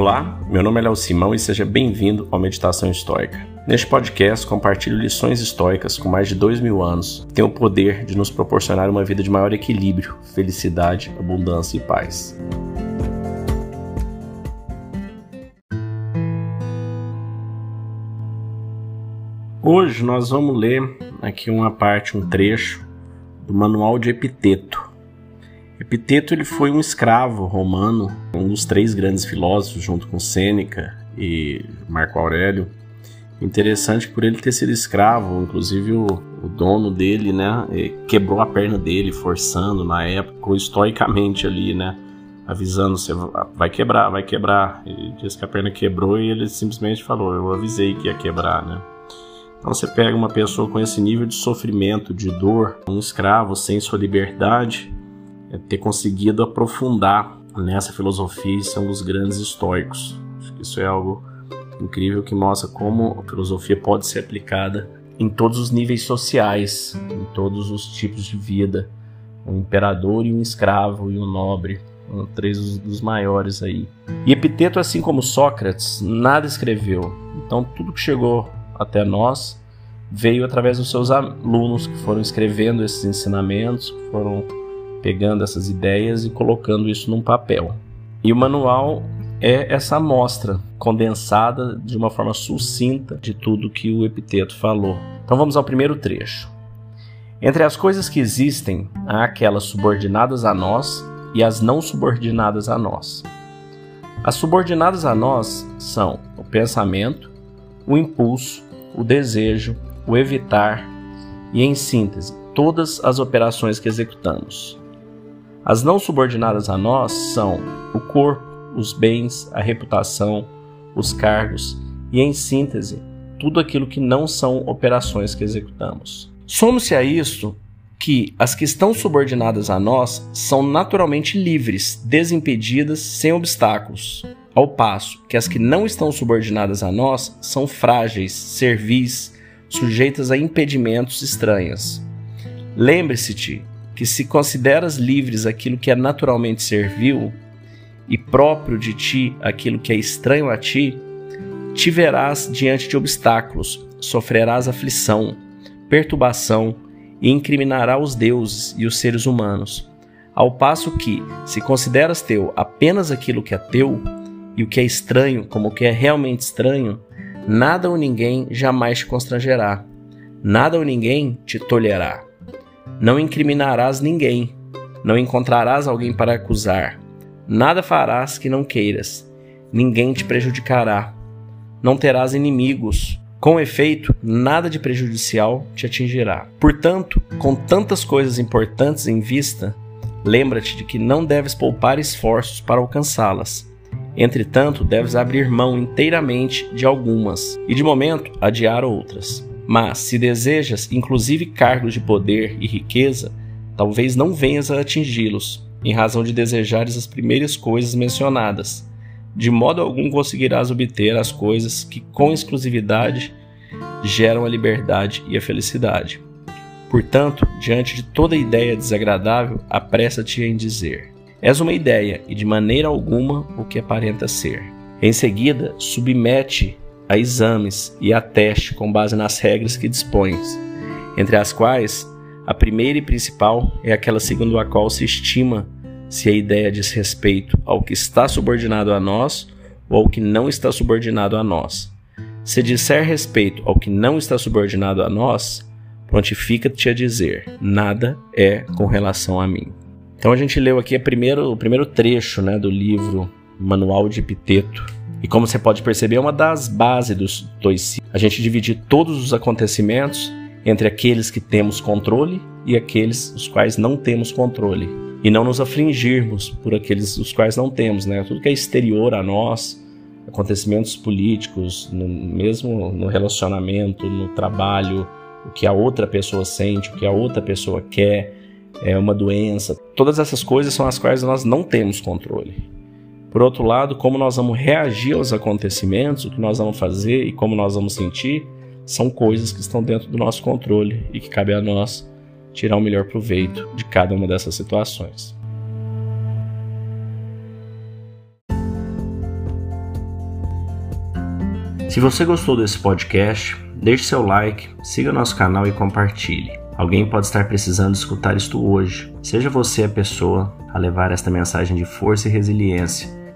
Olá, meu nome é Léo Simão e seja bem-vindo ao Meditação Histórica. Neste podcast, compartilho lições históricas com mais de dois mil anos que têm o poder de nos proporcionar uma vida de maior equilíbrio, felicidade, abundância e paz. Hoje nós vamos ler aqui uma parte, um trecho do Manual de Epiteto, Epiteto ele foi um escravo romano, um dos três grandes filósofos, junto com Sêneca e Marco Aurélio. Interessante por ele ter sido escravo, inclusive o, o dono dele, né, quebrou a perna dele, forçando na época, estoicamente ali, né, avisando você vai quebrar, vai quebrar. Ele disse que a perna quebrou e ele simplesmente falou, eu avisei que ia quebrar, né. Então você pega uma pessoa com esse nível de sofrimento, de dor, um escravo sem sua liberdade, ter conseguido aprofundar nessa filosofia e ser um dos grandes históricos. Acho que isso é algo incrível que mostra como a filosofia pode ser aplicada em todos os níveis sociais, em todos os tipos de vida. Um imperador e um escravo e um nobre, três dos maiores aí. E Epiteto, assim como Sócrates, nada escreveu. Então tudo que chegou até nós veio através dos seus alunos que foram escrevendo esses ensinamentos, foram pegando essas ideias e colocando isso num papel. E o manual é essa amostra condensada de uma forma sucinta de tudo que o epiteto falou. Então vamos ao primeiro trecho. Entre as coisas que existem, há aquelas subordinadas a nós e as não subordinadas a nós. As subordinadas a nós são o pensamento, o impulso, o desejo, o evitar e, em síntese, todas as operações que executamos. As não subordinadas a nós são o corpo, os bens, a reputação, os cargos e, em síntese, tudo aquilo que não são operações que executamos. Some-se a isso que as que estão subordinadas a nós são naturalmente livres, desimpedidas, sem obstáculos, ao passo que as que não estão subordinadas a nós são frágeis, servis, sujeitas a impedimentos estranhas. Lembre-se-te que se consideras livres aquilo que é naturalmente servil e próprio de ti aquilo que é estranho a ti, te verás diante de obstáculos, sofrerás aflição, perturbação e incriminará os deuses e os seres humanos. Ao passo que, se consideras teu apenas aquilo que é teu, e o que é estranho como o que é realmente estranho, nada ou ninguém jamais te constrangerá, nada ou ninguém te tolherá. Não incriminarás ninguém, não encontrarás alguém para acusar, nada farás que não queiras, ninguém te prejudicará, não terás inimigos. Com efeito, nada de prejudicial te atingirá. Portanto, com tantas coisas importantes em vista, lembra-te de que não deves poupar esforços para alcançá-las. Entretanto, deves abrir mão inteiramente de algumas e, de momento, adiar outras. Mas, se desejas inclusive cargos de poder e riqueza, talvez não venhas a atingi-los, em razão de desejares as primeiras coisas mencionadas. De modo algum conseguirás obter as coisas que, com exclusividade, geram a liberdade e a felicidade. Portanto, diante de toda ideia desagradável, apressa-te em dizer: És uma ideia, e de maneira alguma o que aparenta ser. Em seguida, submete a exames e a teste com base nas regras que dispões, entre as quais a primeira e principal é aquela segundo a qual se estima se a ideia diz respeito ao que está subordinado a nós ou ao que não está subordinado a nós. Se disser respeito ao que não está subordinado a nós, prontifica-te a dizer: nada é com relação a mim. Então a gente leu aqui primeiro, o primeiro trecho né, do livro Manual de Epiteto, e como você pode perceber, é uma das bases do estoicismo. A gente dividir todos os acontecimentos entre aqueles que temos controle e aqueles os quais não temos controle. E não nos afligirmos por aqueles os quais não temos, né? Tudo que é exterior a nós, acontecimentos políticos, no, mesmo no relacionamento, no trabalho, o que a outra pessoa sente, o que a outra pessoa quer, é uma doença. Todas essas coisas são as quais nós não temos controle. Por outro lado, como nós vamos reagir aos acontecimentos, o que nós vamos fazer e como nós vamos sentir, são coisas que estão dentro do nosso controle e que cabe a nós tirar o melhor proveito de cada uma dessas situações. Se você gostou desse podcast, deixe seu like, siga nosso canal e compartilhe. Alguém pode estar precisando escutar isto hoje. Seja você a pessoa a levar esta mensagem de força e resiliência.